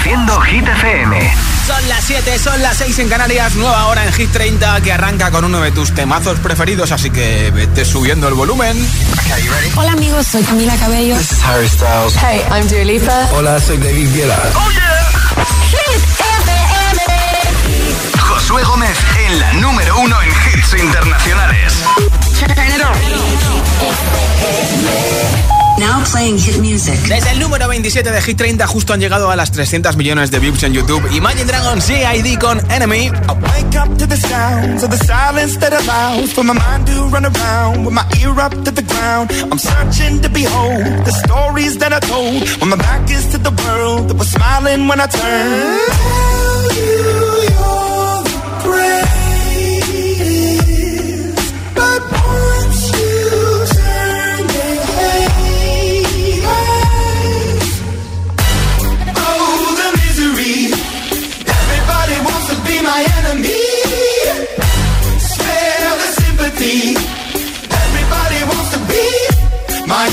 Reproduciendo Hit FM. Son las 7, son las 6 en Canarias, nueva hora en Hit 30 que arranca con uno de tus temazos preferidos, así que vete subiendo el volumen. Hola amigos, soy Camila Cabello. This is Harry Styles. Hey, I'm Dua Lipa. Hola, soy David Guetta. Oh yeah. Hit FM. Josué Gómez en la número uno en hits internacionales. Turn it Now playing hit music. Desde el número 27 de Hit 30 justo han llegado a las 300 millones de views en YouTube. Imagine Dragons CID con Enemy. I wake up to the sounds of the silence that allows for my mind to run around with my ear up to the ground. I'm searching to behold the stories that I told when my back is to the world that was smiling when I turned.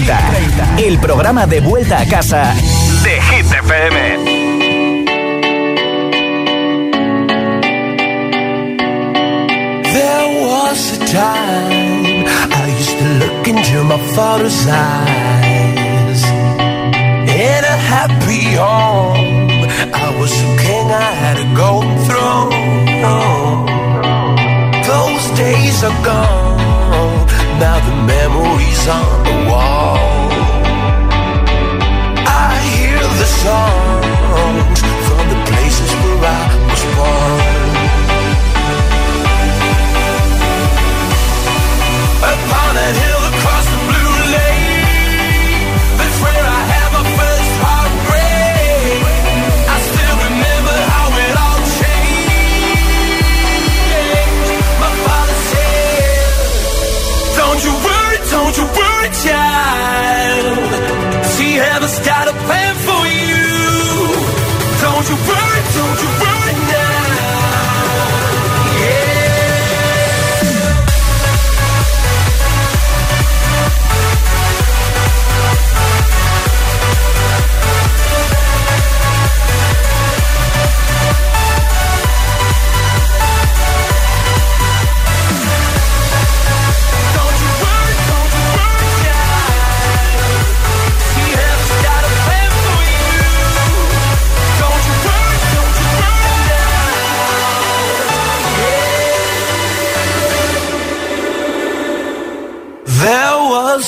30. El programa de vuelta a casa de Hit FM. There was a time I used to look into my father's eyes. In a happy home, I was a king I had to go through. Those days are gone, now the memories on never start a plan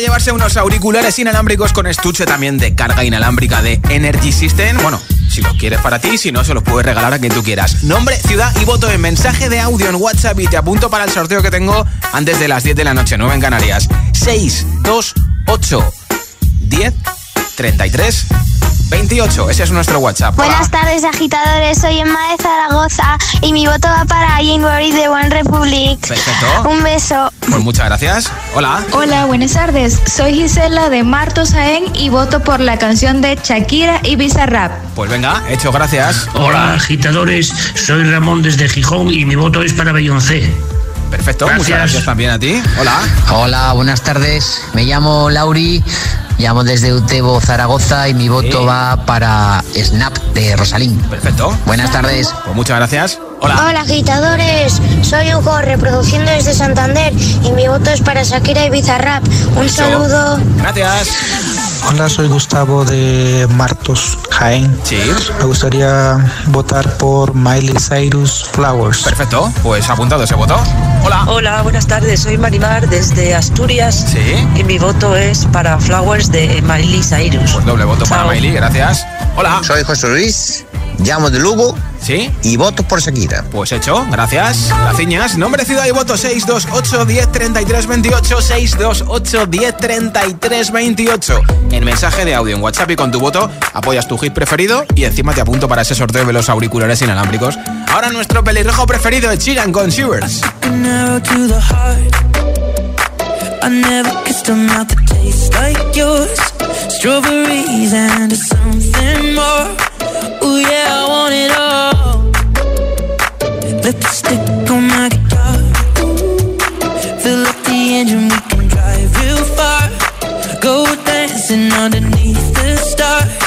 llevarse unos auriculares inalámbricos con estuche también de carga inalámbrica de Energy System. Bueno, si los quieres para ti, si no, se los puedes regalar a quien tú quieras. Nombre, ciudad y voto en mensaje de audio en WhatsApp y te apunto para el sorteo que tengo antes de las 10 de la noche, 9 en Canarias. 6, 2, 8, 10, 33, 28. Ese es nuestro WhatsApp. Buenas tardes, agitadores. Soy Emma de Zaragoza y mi voto va para January de One Republic. Perfecto. Un beso. Pues muchas gracias. Hola. Hola, buenas tardes. Soy Gisela de Marto Saén y voto por la canción de Shakira y Bizarrap. Pues venga, hecho, gracias. Hola, agitadores. Soy Ramón desde Gijón y mi voto es para Beyoncé. Perfecto, Gracias. muchas gracias también a ti. Hola. Hola, buenas tardes. Me llamo Lauri, llamo desde Utebo, Zaragoza y mi voto Sí. va para Snap de Rosalín. Perfecto. Buenas tardes. Pues muchas gracias. Hola. Hola, agitadores. Soy Hugo, reproduciendo desde Santander y mi voto es para Shakira y Bizarrap. Un saludo. Gracias. Hola, soy Gustavo de Martos, Jaén. Sí. Me gustaría votar por Miley Cyrus Flowers. Perfecto. Pues apuntado ese voto. Hola. Hola, buenas tardes. Soy Marimar desde Asturias Sí. y mi voto es para Flowers de Miley Cyrus. Pues doble voto para. Miley, gracias. Hola. Soy José Luis, llamo de Lugo ¿Sí? y voto por Shakira. Pues hecho, gracias. Graciñas. Nombre, ciudad y voto 628 10 33 28 628 10 33 28. En mensaje de audio en WhatsApp y con tu voto apoyas tu hit preferido y encima te apunto para ese sorteo de los auriculares inalámbricos. Ahora nuestro pelirrojo preferido de Chiran con Shivers. Tastes like yours. Strawberries and something more. Ooh yeah, I want it all. Lipstick on my guitar. Fill up the engine, we can drive real far. Go dancing underneath the stars.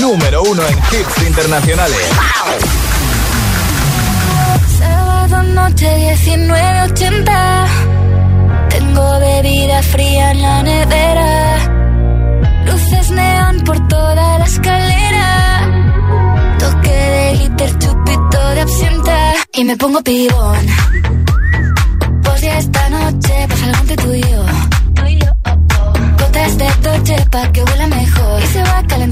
número uno en hits internacionales. Sábado noche 1980. Tengo bebida fría en la nevera. Luces neón por toda la escalera. Toque de glitter, chupito de absenta. Y me pongo pibón. Pues ya esta noche pasa algo entre tú y yo. Gotas de toche pa' que huela mejor. Y se va calentando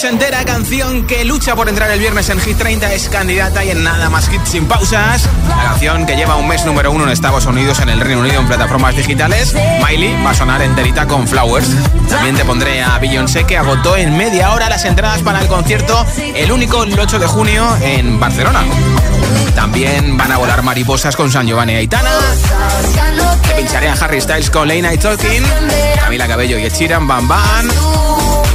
ochentera, canción que lucha por entrar el viernes en Hit 30, es candidata y en nada más hits sin pausas. La canción que lleva un mes número uno en Estados Unidos, en el Reino Unido, en plataformas digitales. Miley va a sonar enterita con Flowers. También te pondré a Beyoncé que agotó en media hora las entradas para el concierto, el único el 8 de junio en Barcelona. También van a volar mariposas con San Giovanni Aitana. Te pincharé a Harry Styles con Late Night Talking. Camila Cabello y Echiran Bam Bam.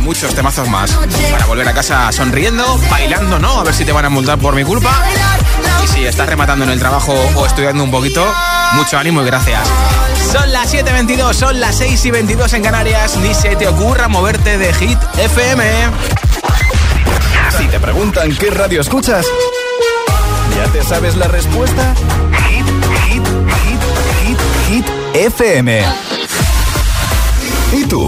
Muchos temazos más. Para volver a casa sonriendo, bailando, ¿no? A ver si te van a multar por mi culpa. Y si estás rematando en el trabajo o estudiando un poquito, mucho ánimo y gracias. Son las 7.22, son las 6 y 22 en Canarias. Ni se te ocurra moverte de Hit FM. Si te preguntan qué radio escuchas, ¿ya te sabes la respuesta? Hit, hit, hit, hit, hit, FM. ¿Y tú?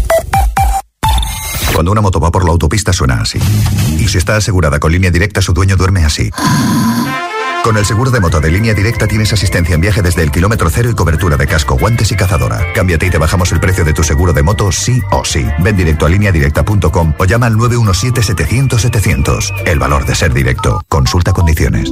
Cuando una moto va por la autopista suena así. Y si está asegurada con línea directa, su dueño duerme así. Con el seguro de moto de línea directa tienes asistencia en viaje desde el kilómetro cero y cobertura de casco, guantes y cazadora. Cámbiate y te bajamos el precio de tu seguro de moto sí o sí. Ven directo a lineadirecta.com o llama al 917-700-700. El valor de ser directo. Consulta condiciones.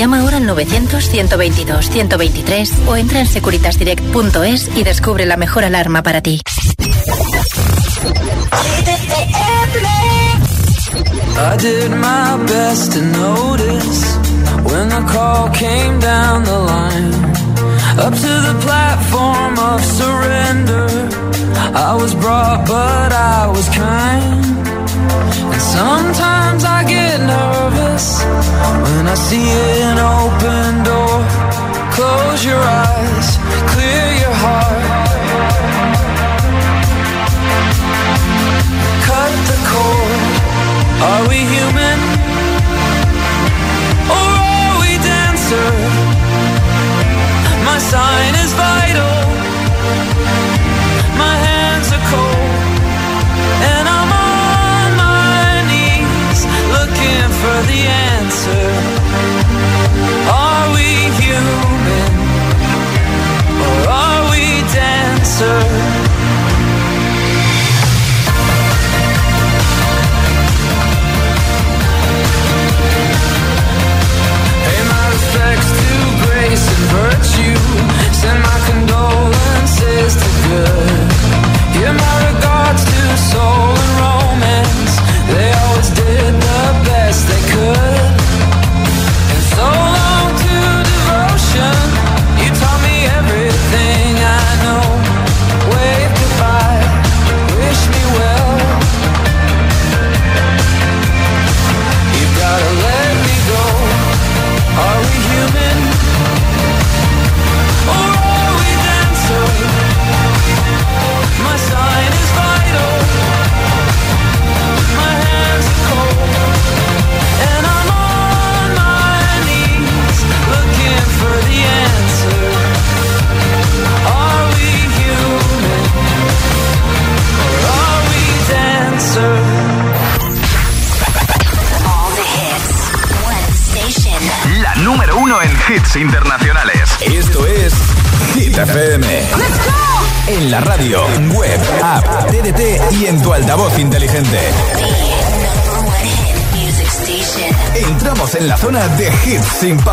Llama ahora al 900-122-123 o entra en securitasdirect.es y descubre la mejor alarma para ti. I did my best to notice when the call came down the line. Up to the platform of surrender. I was brought, but I was kind. Sometimes I get nervous when I see an open door. Close your eyes, clear your heart.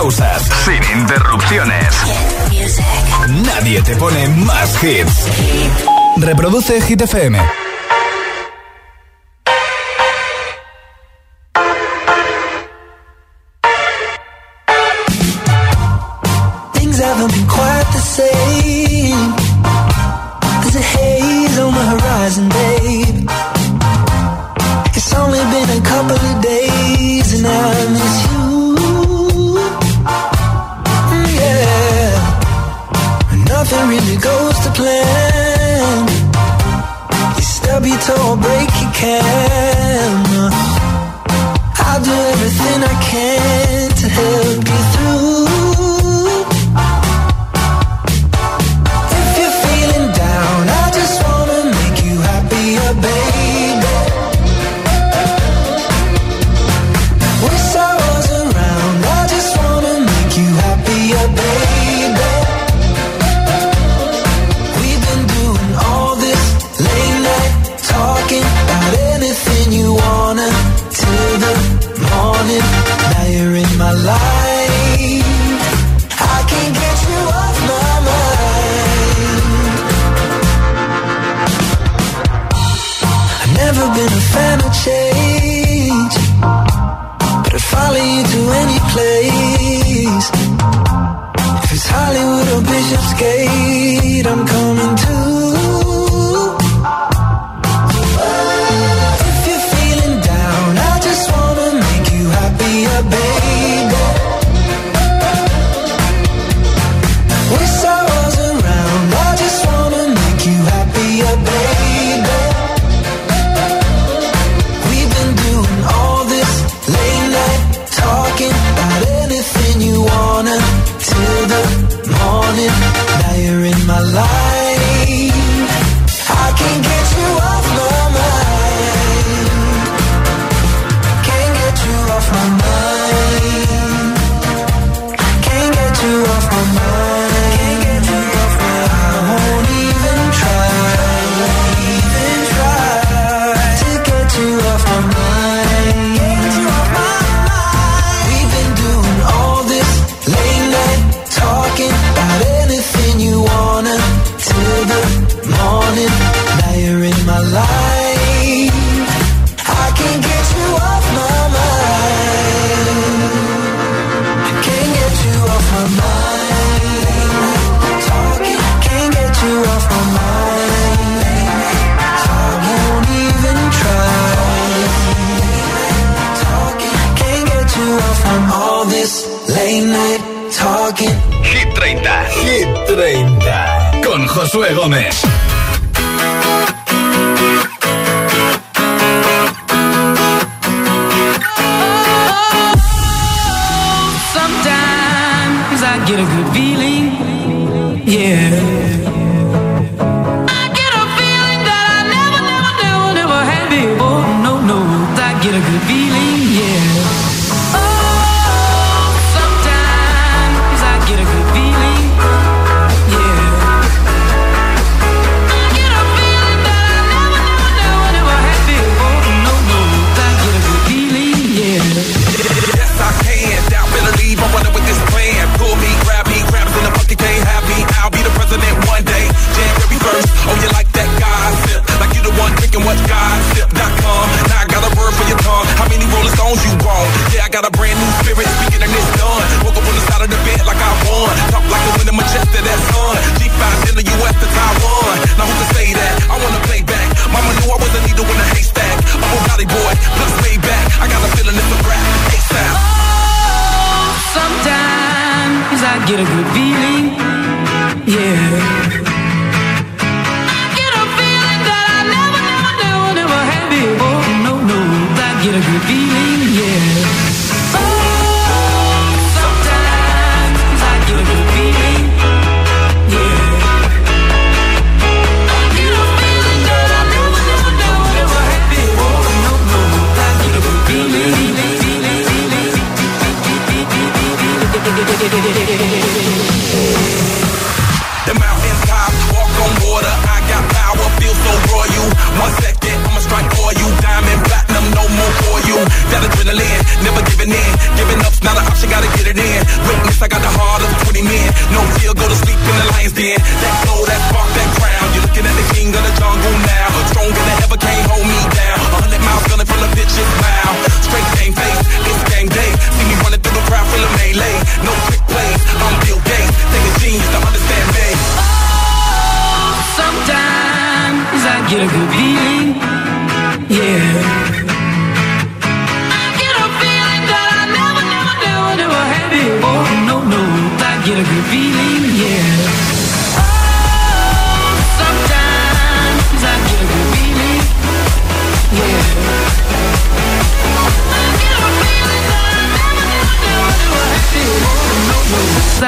Sin interrupciones. Nadie te pone más hits. Reproduce Hit FM.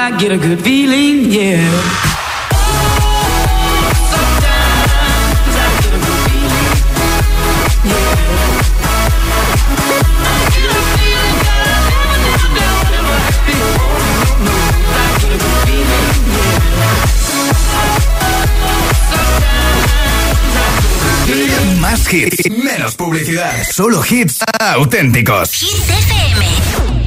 I get a good feeling, yeah. Más hits, menos publicidad. Solo hits auténticos. Hit FM.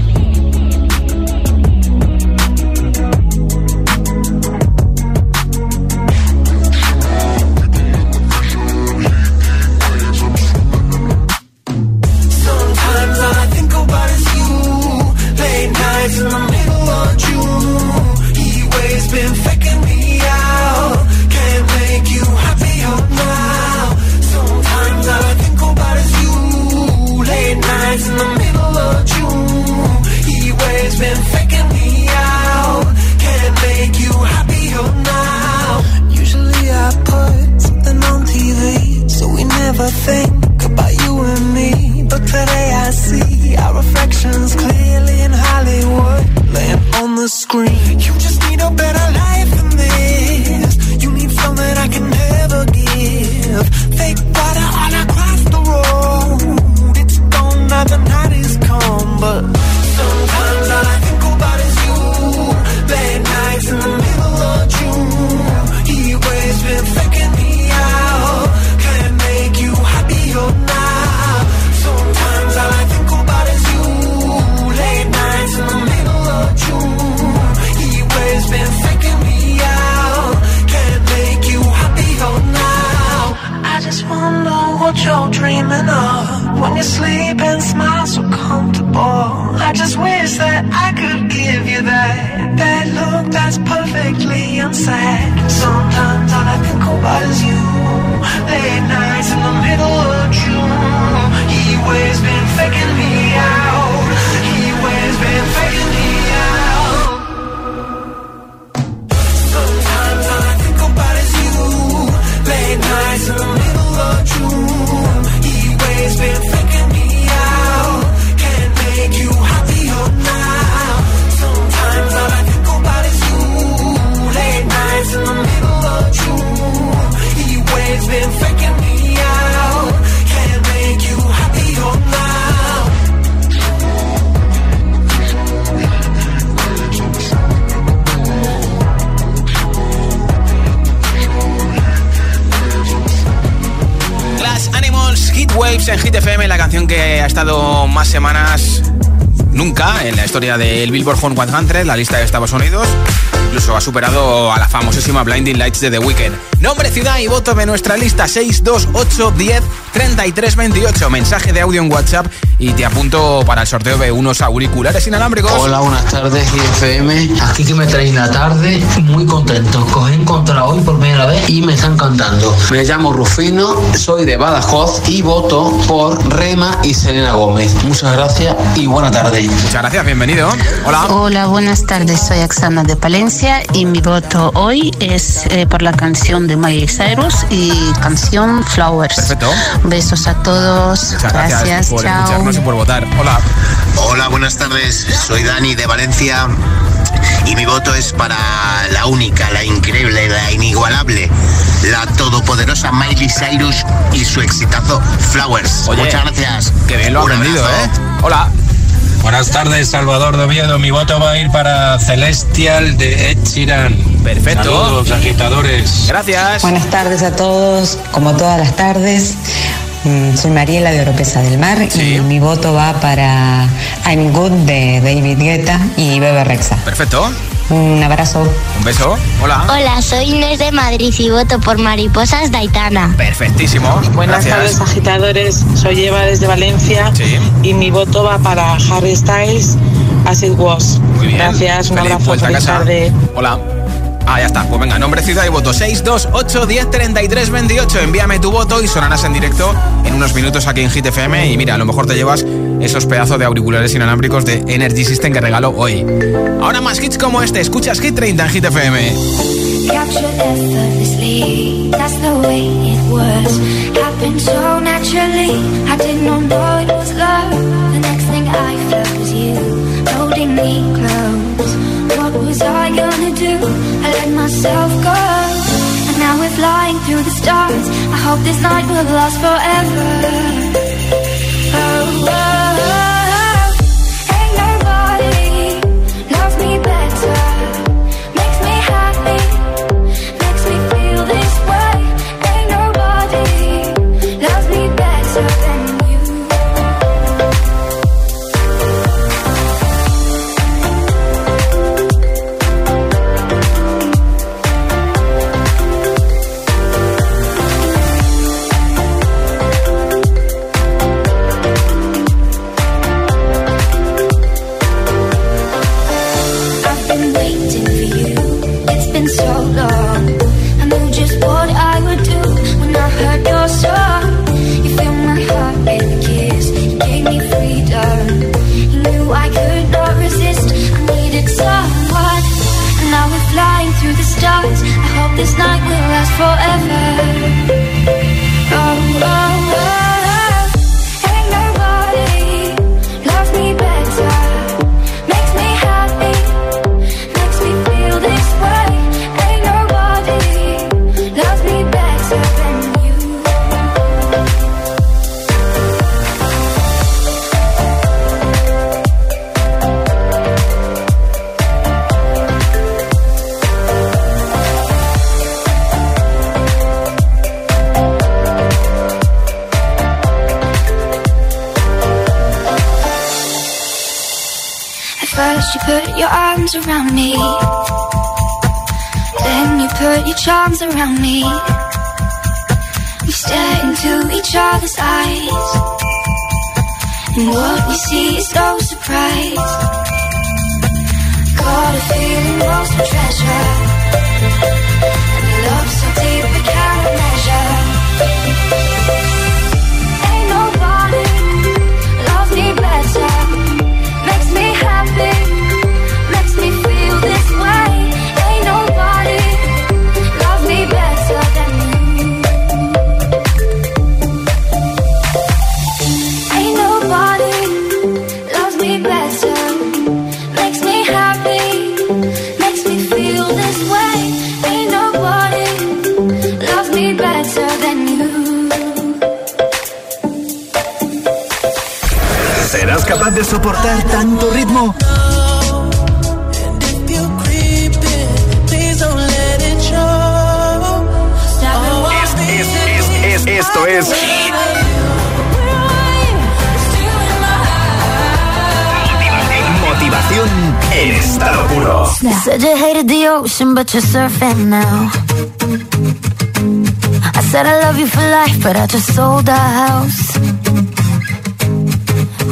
outside. Estado más semanas nunca en la historia del Billboard Hot 100, la lista de Estados Unidos. Incluso ha superado a la famosísima Blinding Lights de The Weeknd. Nombre, ciudad y voto de nuestra lista 628 10 33 28. Mensaje de audio en WhatsApp y te apunto para el sorteo de unos auriculares inalámbricos. Hola, buenas tardes, IFM. Aquí que me traéis la tarde, muy contento. Os he encontrado hoy por primera vez y me están cantando. Me llamo Rufino, soy de Badajoz y voto por Rema y Selena Gómez. Muchas gracias y buena tarde. Muchas gracias, bienvenido. Hola. Hola, buenas tardes. Soy Axana de Palencia y mi voto hoy es eh, por la canción de Miley Cyrus y canción Flowers. Perfecto. Besos a todos. Muchas gracias, chao. Y por votar. Hola. Hola, buenas tardes. Soy Dani de Valencia y mi voto es para la única, la increíble, la inigualable, la todopoderosa Miley Cyrus y su exitazo Flowers. Oye, Muchas gracias. Que bien lo ha aprendido, abrazo. ¿eh? Hola. Buenas tardes, Salvador de Oviedo. Mi voto va a ir para Celestial de Ed Sheeran. Perfecto. Saludos, agitadores. Gracias. Buenas tardes a todos, como todas las tardes. Mm, Soy Mariela de Oropesa del Mar y mi voto va para I'm Good de David Guetta y Bebe Rexa. Perfecto. Un abrazo. Un beso. Hola. Hola, soy Inés de Madrid y voto por Mariposas Daitana. Perfectísimo. Buenas Gracias. tardes, agitadores. Soy Eva desde Valencia y mi voto va para Harry Styles, As It Was. Muy bien. Gracias, un Feliz abrazo, feliz tarde. Hola. Ah, ya está. Pues venga, nombre, ciudad y voto. 628 10 33 28. Envíame tu voto y sonarás en directo en unos minutos aquí en Hit FM. Y mira, a lo mejor te llevas esos pedazos de auriculares inalámbricos de Energy System que regalo hoy. Ahora más hits como este. Escuchas Hit 30 en Hit FM. What was I gonna do? I let myself go. And now we're flying through the stars. I hope this night will last forever. Soportar tanto ritmo? Es, esto es Motivación en estado puro. Said you hated the ocean, but you're surfing now. I said I love you for life, but I just sold our house.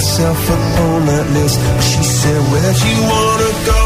myself alone at list. She said, Where'd you wanna go?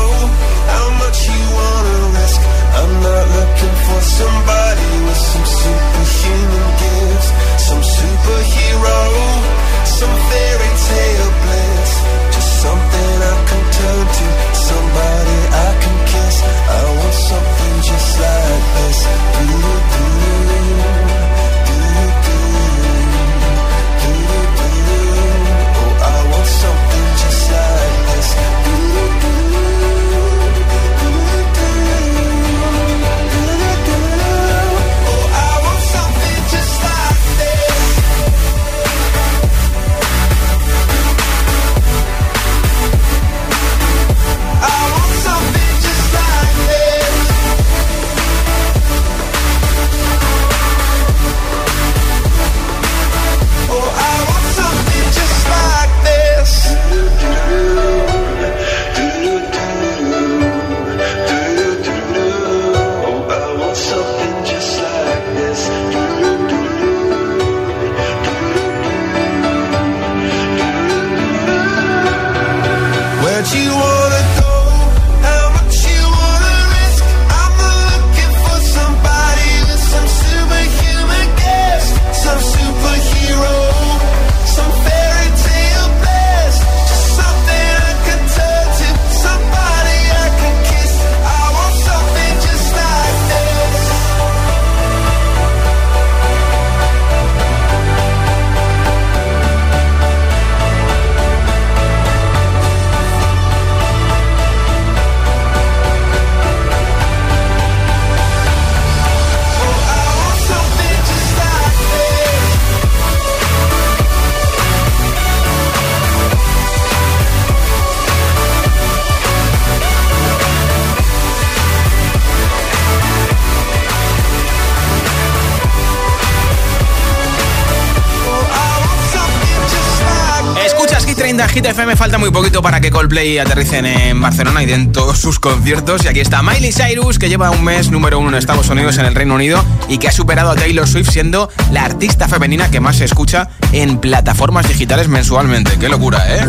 Hit FM falta muy poquito para que Coldplay aterricen en Barcelona y den todos sus conciertos. Y aquí está Miley Cyrus, que lleva un mes número uno en Estados Unidos, en el Reino Unido, y que ha superado a Taylor Swift siendo la artista femenina que más se escucha en plataformas digitales mensualmente. Qué locura, ¿eh?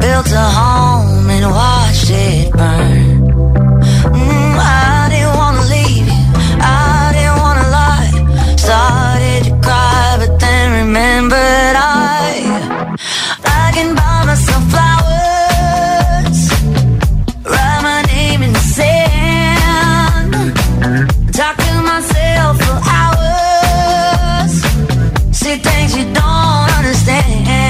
built a home and watch it burn. Mm, I didn't wanna leave you, I didn't wanna lie. Started to cry, but then remembered I I can buy myself flowers, write my name in the sand, talk to myself for hours, things you don't understand.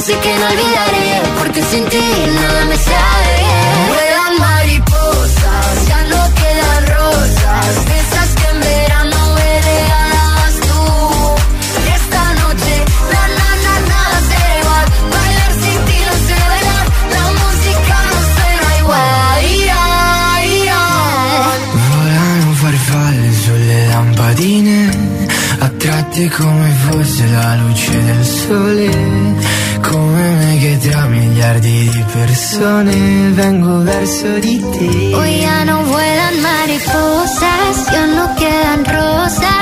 sí que no olvidaré Porque eh, sin ti nada me sabe bien eh. Vuelan mariposas, ya no quedan rosas Esas que en verano me regalabas tú Esta noche, na na na nada será igual Bailar sin ti no sé bailar La música no suena igual Ira, ira Volano farfalle sulle lampadine Attratti come fosse la luce del sole. persone vengo verso di te. Hoy ya no vuelan mariposas, ya no quedan rosas.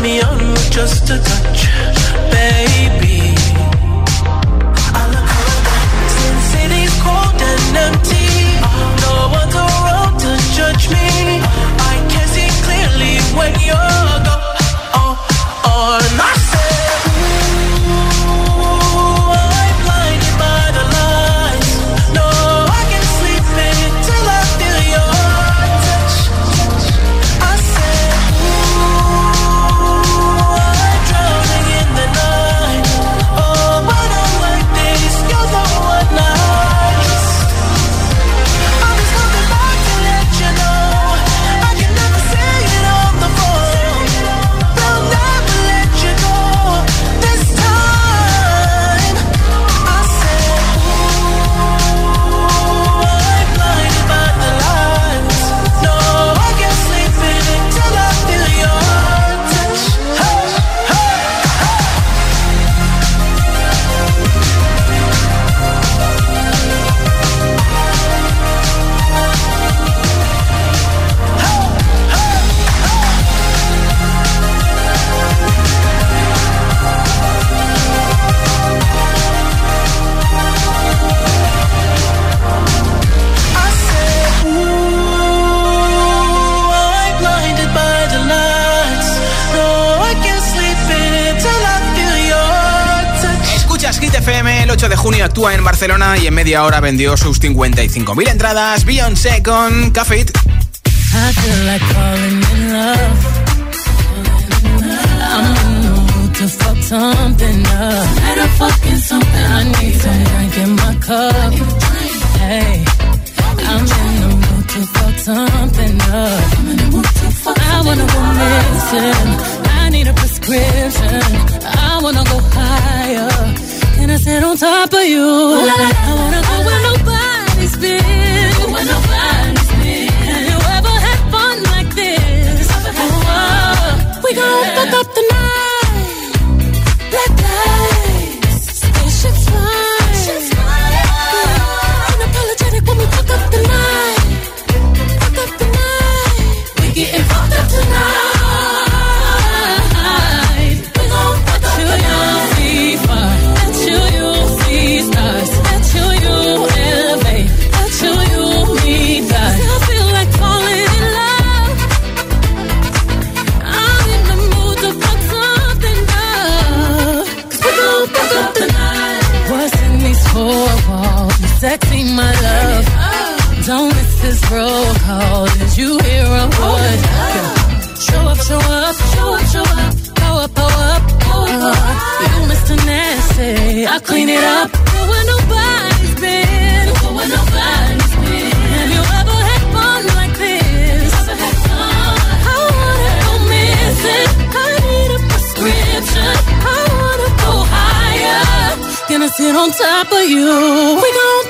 me on with just a touch, baby. Media hora vendió sus 55.000 entradas. Beyoncé con Café. to fuck something up. Better fucking something. I need some drink in my cup. Hey, I'm in the mood to fuck something up. I wanna go missing. I need a prescription. I wanna go higher. Sit on top of you? I wanna go where nobody's been. Where nobody's been. Have you ever had fun like this? Oh, oh, we gon' fuck up the night. roll call. Did you hear a word? Oh, show up, show up, show up, show up. Go up, go up, go up. You Mr. Nasty, I clean it up. Go where nobody's been. Go where nobody's been. Have you ever had fun like this? Ever had fun? I wanna go missing. I need a prescription. I wanna go higher. Gonna sit on top of you. We gon'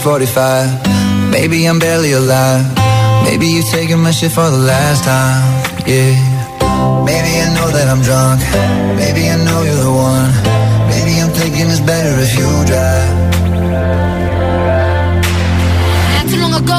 645. Maybe I'm barely alive. Maybe you're taking my shit for the last time. Yeah. Maybe I know that I'm drunk. Maybe I know you're the one. Maybe I'm thinking it's better if you drive. Not too long ago,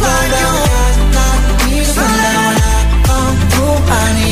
find you. Someone I need, someone I want, who I need.